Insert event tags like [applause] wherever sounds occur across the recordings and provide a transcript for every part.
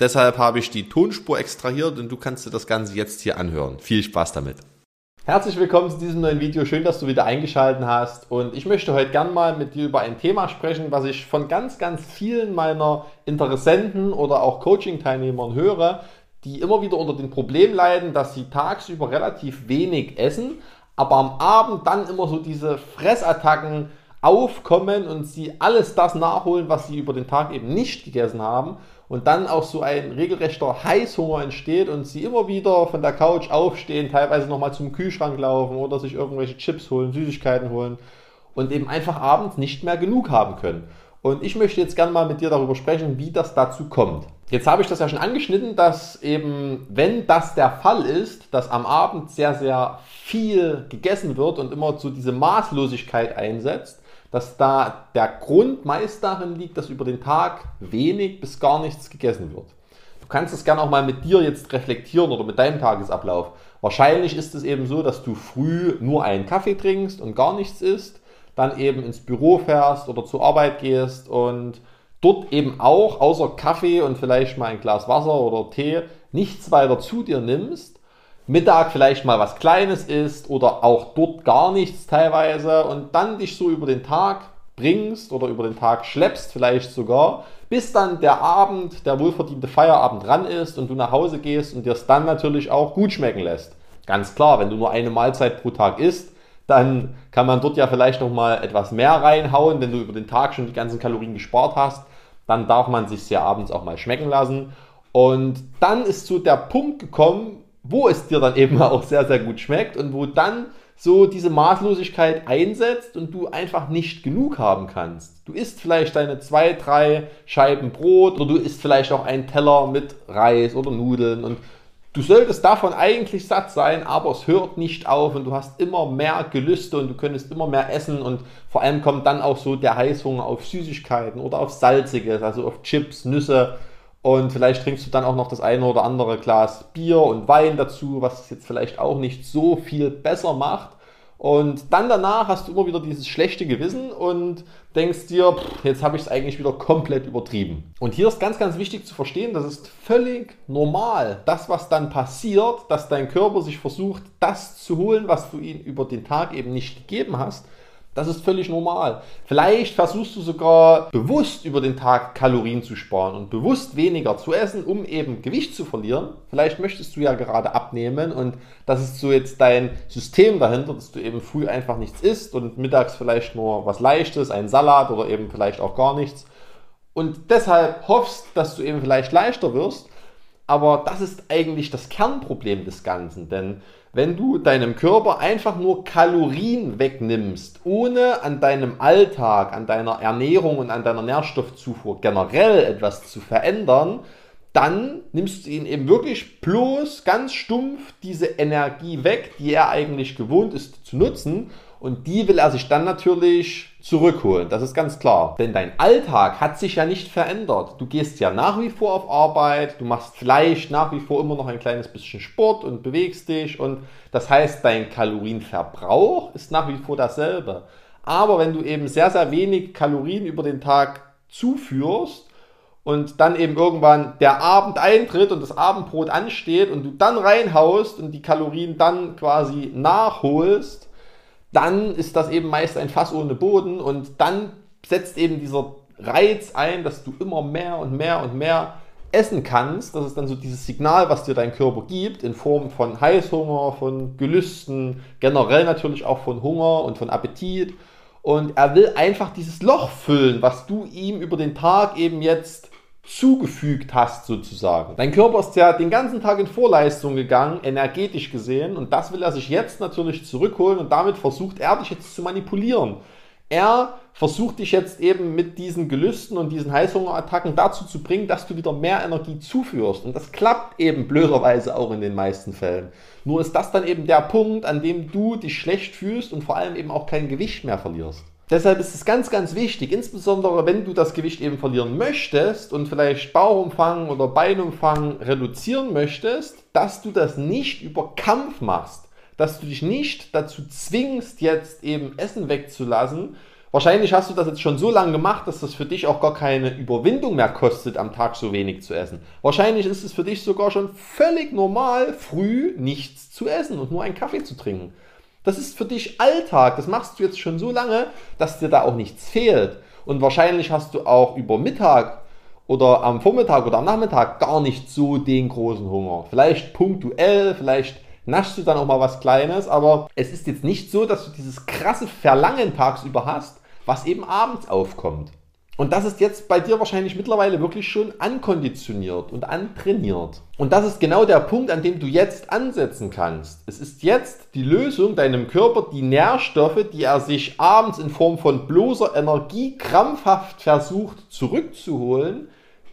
Deshalb habe ich die Tonspur extrahiert und du kannst dir das Ganze jetzt hier anhören. Viel Spaß damit. Herzlich willkommen zu diesem neuen Video. Schön, dass du wieder eingeschaltet hast. Und ich möchte heute gern mal mit dir über ein Thema sprechen, was ich von ganz, ganz vielen meiner Interessenten oder auch Coaching-Teilnehmern höre, die immer wieder unter dem Problem leiden, dass sie tagsüber relativ wenig essen, aber am Abend dann immer so diese Fressattacken aufkommen und sie alles das nachholen, was sie über den Tag eben nicht gegessen haben und dann auch so ein regelrechter Heißhunger entsteht und sie immer wieder von der Couch aufstehen, teilweise nochmal zum Kühlschrank laufen oder sich irgendwelche Chips holen, Süßigkeiten holen und eben einfach abends nicht mehr genug haben können. Und ich möchte jetzt gerne mal mit dir darüber sprechen, wie das dazu kommt. Jetzt habe ich das ja schon angeschnitten, dass eben, wenn das der Fall ist, dass am Abend sehr, sehr viel gegessen wird und immer so diese Maßlosigkeit einsetzt, dass da der Grund meist darin liegt, dass über den Tag wenig bis gar nichts gegessen wird. Du kannst das gerne auch mal mit dir jetzt reflektieren oder mit deinem Tagesablauf. Wahrscheinlich ist es eben so, dass du früh nur einen Kaffee trinkst und gar nichts isst, dann eben ins Büro fährst oder zur Arbeit gehst und dort eben auch außer Kaffee und vielleicht mal ein Glas Wasser oder Tee nichts weiter zu dir nimmst Mittag vielleicht mal was Kleines isst oder auch dort gar nichts teilweise und dann dich so über den Tag bringst oder über den Tag schleppst vielleicht sogar, bis dann der Abend, der wohlverdiente Feierabend ran ist und du nach Hause gehst und dir es dann natürlich auch gut schmecken lässt. Ganz klar, wenn du nur eine Mahlzeit pro Tag isst, dann kann man dort ja vielleicht noch mal etwas mehr reinhauen, wenn du über den Tag schon die ganzen Kalorien gespart hast, dann darf man sich ja abends auch mal schmecken lassen. Und dann ist so der Punkt gekommen, wo es dir dann eben [laughs] auch sehr, sehr gut schmeckt und wo dann so diese Maßlosigkeit einsetzt und du einfach nicht genug haben kannst. Du isst vielleicht deine zwei, drei Scheiben Brot oder du isst vielleicht auch einen Teller mit Reis oder Nudeln und du solltest davon eigentlich satt sein, aber es hört nicht auf und du hast immer mehr Gelüste und du könntest immer mehr essen und vor allem kommt dann auch so der Heißhunger auf Süßigkeiten oder auf Salziges, also auf Chips, Nüsse und vielleicht trinkst du dann auch noch das eine oder andere Glas Bier und Wein dazu, was es jetzt vielleicht auch nicht so viel besser macht. Und dann danach hast du immer wieder dieses schlechte Gewissen und denkst dir, pff, jetzt habe ich es eigentlich wieder komplett übertrieben. Und hier ist ganz, ganz wichtig zu verstehen, das ist völlig normal. Das, was dann passiert, dass dein Körper sich versucht, das zu holen, was du ihm über den Tag eben nicht gegeben hast, das ist völlig normal. Vielleicht versuchst du sogar bewusst über den Tag Kalorien zu sparen und bewusst weniger zu essen, um eben Gewicht zu verlieren. Vielleicht möchtest du ja gerade abnehmen und das ist so jetzt dein System dahinter, dass du eben früh einfach nichts isst und mittags vielleicht nur was Leichtes, ein Salat oder eben vielleicht auch gar nichts. Und deshalb hoffst, dass du eben vielleicht leichter wirst. Aber das ist eigentlich das Kernproblem des Ganzen, denn wenn du deinem Körper einfach nur Kalorien wegnimmst, ohne an deinem Alltag, an deiner Ernährung und an deiner Nährstoffzufuhr generell etwas zu verändern, dann nimmst du ihn eben wirklich bloß ganz stumpf diese Energie weg, die er eigentlich gewohnt ist zu nutzen und die will er sich dann natürlich zurückholen. Das ist ganz klar. Denn dein Alltag hat sich ja nicht verändert. Du gehst ja nach wie vor auf Arbeit, du machst vielleicht nach wie vor immer noch ein kleines bisschen Sport und bewegst dich. Und das heißt, dein Kalorienverbrauch ist nach wie vor dasselbe. Aber wenn du eben sehr, sehr wenig Kalorien über den Tag zuführst, und dann eben irgendwann der Abend eintritt und das Abendbrot ansteht und du dann reinhaust und die Kalorien dann quasi nachholst, dann ist das eben meist ein Fass ohne Boden und dann setzt eben dieser Reiz ein, dass du immer mehr und mehr und mehr essen kannst. Das ist dann so dieses Signal, was dir dein Körper gibt, in Form von Heißhunger, von Gelüsten, generell natürlich auch von Hunger und von Appetit. Und er will einfach dieses Loch füllen, was du ihm über den Tag eben jetzt zugefügt hast sozusagen. Dein Körper ist ja den ganzen Tag in Vorleistung gegangen, energetisch gesehen, und das will er sich jetzt natürlich zurückholen und damit versucht er dich jetzt zu manipulieren. Er versucht dich jetzt eben mit diesen Gelüsten und diesen Heißhungerattacken dazu zu bringen, dass du wieder mehr Energie zuführst. Und das klappt eben blöderweise auch in den meisten Fällen. Nur ist das dann eben der Punkt, an dem du dich schlecht fühlst und vor allem eben auch kein Gewicht mehr verlierst. Deshalb ist es ganz, ganz wichtig, insbesondere wenn du das Gewicht eben verlieren möchtest und vielleicht Bauchumfang oder Beinumfang reduzieren möchtest, dass du das nicht über Kampf machst, dass du dich nicht dazu zwingst, jetzt eben Essen wegzulassen. Wahrscheinlich hast du das jetzt schon so lange gemacht, dass das für dich auch gar keine Überwindung mehr kostet, am Tag so wenig zu essen. Wahrscheinlich ist es für dich sogar schon völlig normal, früh nichts zu essen und nur einen Kaffee zu trinken. Das ist für dich Alltag. Das machst du jetzt schon so lange, dass dir da auch nichts fehlt. Und wahrscheinlich hast du auch über Mittag oder am Vormittag oder am Nachmittag gar nicht so den großen Hunger. Vielleicht punktuell, vielleicht naschst du dann auch mal was Kleines, aber es ist jetzt nicht so, dass du dieses krasse Verlangen tagsüber hast, was eben abends aufkommt. Und das ist jetzt bei dir wahrscheinlich mittlerweile wirklich schon ankonditioniert und antrainiert. Und das ist genau der Punkt, an dem du jetzt ansetzen kannst. Es ist jetzt die Lösung, deinem Körper die Nährstoffe, die er sich abends in Form von bloßer Energie krampfhaft versucht zurückzuholen,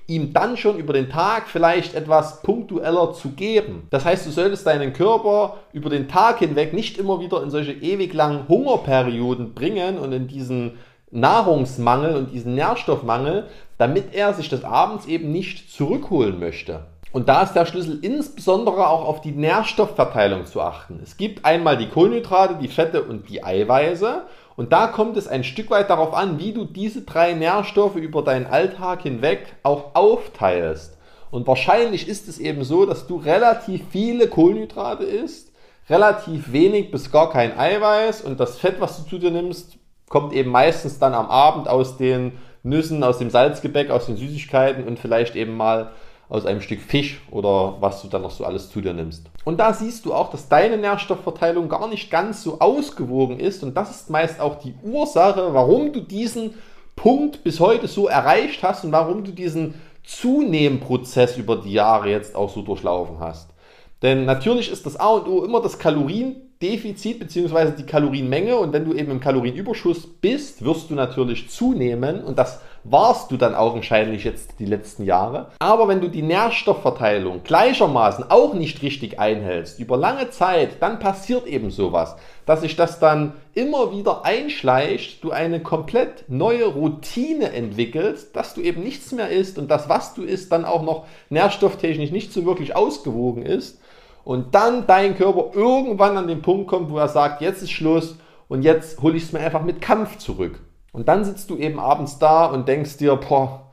ihm dann schon über den Tag vielleicht etwas punktueller zu geben. Das heißt, du solltest deinen Körper über den Tag hinweg nicht immer wieder in solche ewig langen Hungerperioden bringen und in diesen Nahrungsmangel und diesen Nährstoffmangel, damit er sich das abends eben nicht zurückholen möchte. Und da ist der Schlüssel insbesondere auch auf die Nährstoffverteilung zu achten. Es gibt einmal die Kohlenhydrate, die Fette und die Eiweiße. Und da kommt es ein Stück weit darauf an, wie du diese drei Nährstoffe über deinen Alltag hinweg auch aufteilst. Und wahrscheinlich ist es eben so, dass du relativ viele Kohlenhydrate isst, relativ wenig bis gar kein Eiweiß und das Fett, was du zu dir nimmst, kommt eben meistens dann am Abend aus den Nüssen, aus dem Salzgebäck, aus den Süßigkeiten und vielleicht eben mal aus einem Stück Fisch oder was du dann noch so alles zu dir nimmst. Und da siehst du auch, dass deine Nährstoffverteilung gar nicht ganz so ausgewogen ist und das ist meist auch die Ursache, warum du diesen Punkt bis heute so erreicht hast und warum du diesen Zunehmprozess über die Jahre jetzt auch so durchlaufen hast. Denn natürlich ist das A und O immer das Kaloriendefizit bzw. die Kalorienmenge und wenn du eben im Kalorienüberschuss bist, wirst du natürlich zunehmen und das warst du dann augenscheinlich jetzt die letzten Jahre. Aber wenn du die Nährstoffverteilung gleichermaßen auch nicht richtig einhältst, über lange Zeit, dann passiert eben sowas, dass sich das dann immer wieder einschleicht, du eine komplett neue Routine entwickelst, dass du eben nichts mehr isst und das, was du isst, dann auch noch nährstofftechnisch nicht so wirklich ausgewogen ist und dann dein Körper irgendwann an den Punkt kommt, wo er sagt, jetzt ist Schluss und jetzt hole ich es mir einfach mit Kampf zurück. Und dann sitzt du eben abends da und denkst dir, boah,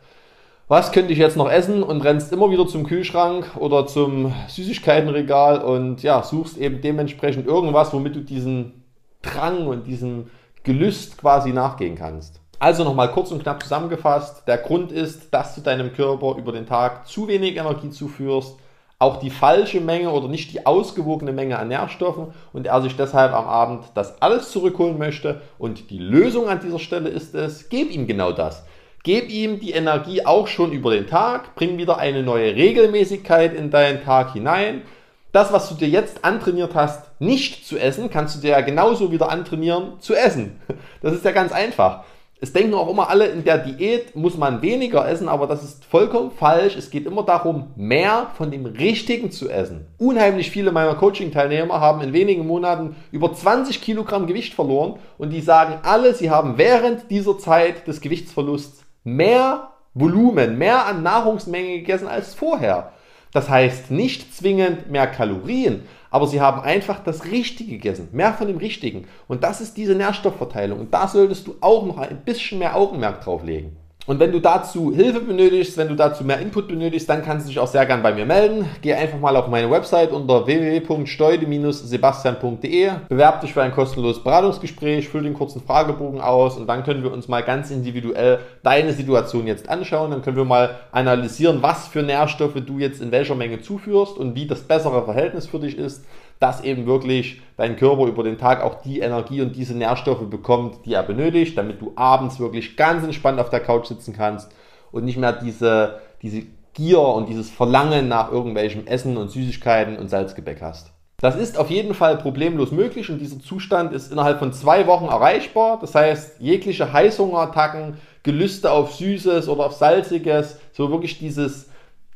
was könnte ich jetzt noch essen und rennst immer wieder zum Kühlschrank oder zum Süßigkeitenregal und ja, suchst eben dementsprechend irgendwas, womit du diesen Drang und diesem Gelüst quasi nachgehen kannst. Also nochmal kurz und knapp zusammengefasst, der Grund ist, dass du deinem Körper über den Tag zu wenig Energie zuführst, auch die falsche Menge oder nicht die ausgewogene Menge an Nährstoffen und er sich deshalb am Abend das alles zurückholen möchte. Und die Lösung an dieser Stelle ist es, gib ihm genau das. Gib ihm die Energie auch schon über den Tag, bring wieder eine neue Regelmäßigkeit in deinen Tag hinein. Das, was du dir jetzt antrainiert hast, nicht zu essen, kannst du dir ja genauso wieder antrainieren zu essen. Das ist ja ganz einfach. Es denken auch immer alle, in der Diät muss man weniger essen, aber das ist vollkommen falsch. Es geht immer darum, mehr von dem Richtigen zu essen. Unheimlich viele meiner Coaching-Teilnehmer haben in wenigen Monaten über 20 Kilogramm Gewicht verloren und die sagen alle, sie haben während dieser Zeit des Gewichtsverlusts mehr Volumen, mehr an Nahrungsmenge gegessen als vorher. Das heißt nicht zwingend mehr Kalorien, aber sie haben einfach das Richtige gegessen, mehr von dem Richtigen. Und das ist diese Nährstoffverteilung. Und da solltest du auch noch ein bisschen mehr Augenmerk drauf legen. Und wenn du dazu Hilfe benötigst, wenn du dazu mehr Input benötigst, dann kannst du dich auch sehr gern bei mir melden. Geh einfach mal auf meine Website unter www.steude-sebastian.de, bewerb dich für ein kostenloses Beratungsgespräch, füll den kurzen Fragebogen aus und dann können wir uns mal ganz individuell deine Situation jetzt anschauen. Dann können wir mal analysieren, was für Nährstoffe du jetzt in welcher Menge zuführst und wie das bessere Verhältnis für dich ist dass eben wirklich dein Körper über den Tag auch die Energie und diese Nährstoffe bekommt, die er benötigt, damit du abends wirklich ganz entspannt auf der Couch sitzen kannst und nicht mehr diese, diese Gier und dieses Verlangen nach irgendwelchem Essen und Süßigkeiten und Salzgebäck hast. Das ist auf jeden Fall problemlos möglich und dieser Zustand ist innerhalb von zwei Wochen erreichbar. Das heißt, jegliche Heißhungerattacken, Gelüste auf Süßes oder auf Salziges, so wirklich dieses,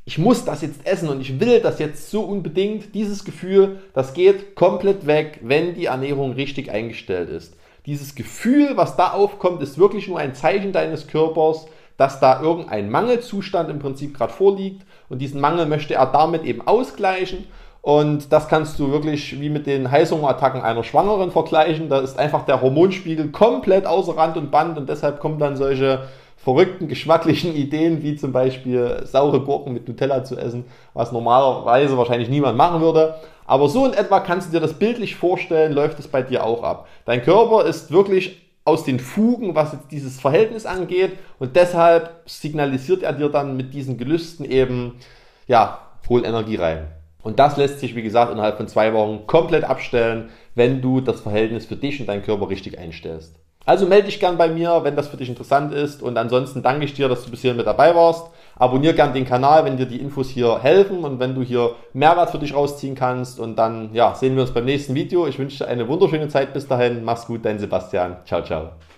ich muss das jetzt essen und ich will das jetzt so unbedingt, dieses Gefühl, das geht komplett weg, wenn die Ernährung richtig eingestellt ist. Dieses Gefühl, was da aufkommt, ist wirklich nur ein Zeichen deines Körpers, dass da irgendein Mangelzustand im Prinzip gerade vorliegt und diesen Mangel möchte er damit eben ausgleichen und das kannst du wirklich wie mit den Heißhungerattacken einer Schwangeren vergleichen. Da ist einfach der Hormonspiegel komplett außer Rand und Band und deshalb kommen dann solche verrückten, geschmacklichen Ideen, wie zum Beispiel saure Gurken mit Nutella zu essen, was normalerweise wahrscheinlich niemand machen würde. Aber so in etwa kannst du dir das bildlich vorstellen, läuft es bei dir auch ab. Dein Körper ist wirklich aus den Fugen, was jetzt dieses Verhältnis angeht und deshalb signalisiert er dir dann mit diesen Gelüsten eben, ja, hol Energie rein. Und das lässt sich, wie gesagt, innerhalb von zwei Wochen komplett abstellen, wenn du das Verhältnis für dich und deinen Körper richtig einstellst. Also melde dich gern bei mir, wenn das für dich interessant ist. Und ansonsten danke ich dir, dass du bis hierhin mit dabei warst. Abonnier gern den Kanal, wenn dir die Infos hier helfen und wenn du hier Mehrwert für dich rausziehen kannst. Und dann ja, sehen wir uns beim nächsten Video. Ich wünsche dir eine wunderschöne Zeit bis dahin. Mach's gut, dein Sebastian. Ciao, ciao.